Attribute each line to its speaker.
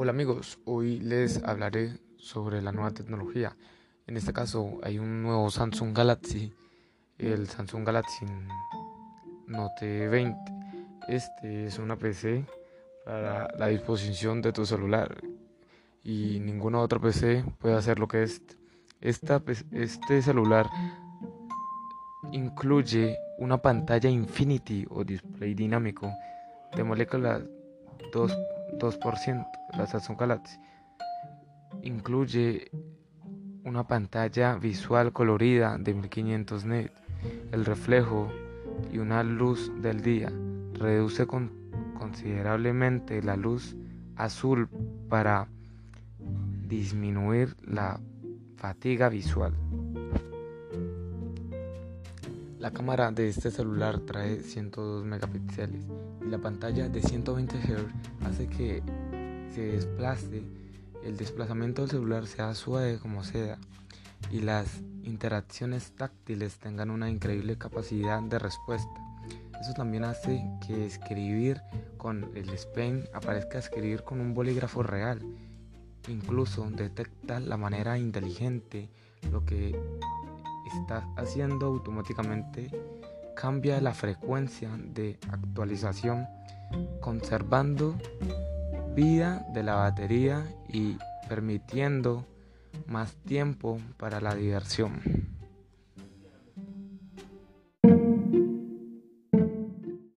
Speaker 1: Hola amigos, hoy les hablaré sobre la nueva tecnología. En este caso hay un nuevo Samsung Galaxy, el Samsung Galaxy Note 20. Este es una PC para la disposición de tu celular y ninguna otra PC puede hacer lo que es. Esta, este celular incluye una pantalla Infinity o display dinámico de moléculas 2 2%, la Samsung Galaxy. Incluye una pantalla visual colorida de 1500 nits, el reflejo y una luz del día. Reduce considerablemente la luz azul para disminuir la fatiga visual. La cámara de este celular trae 102 megapíxeles y la pantalla de 120 Hz hace que se desplace, el desplazamiento del celular sea suave como sea y las interacciones táctiles tengan una increíble capacidad de respuesta. Eso también hace que escribir con el Pen aparezca escribir con un bolígrafo real. Incluso detecta la manera inteligente lo que está haciendo automáticamente cambia la frecuencia de actualización conservando vida de la batería y permitiendo más tiempo para la diversión.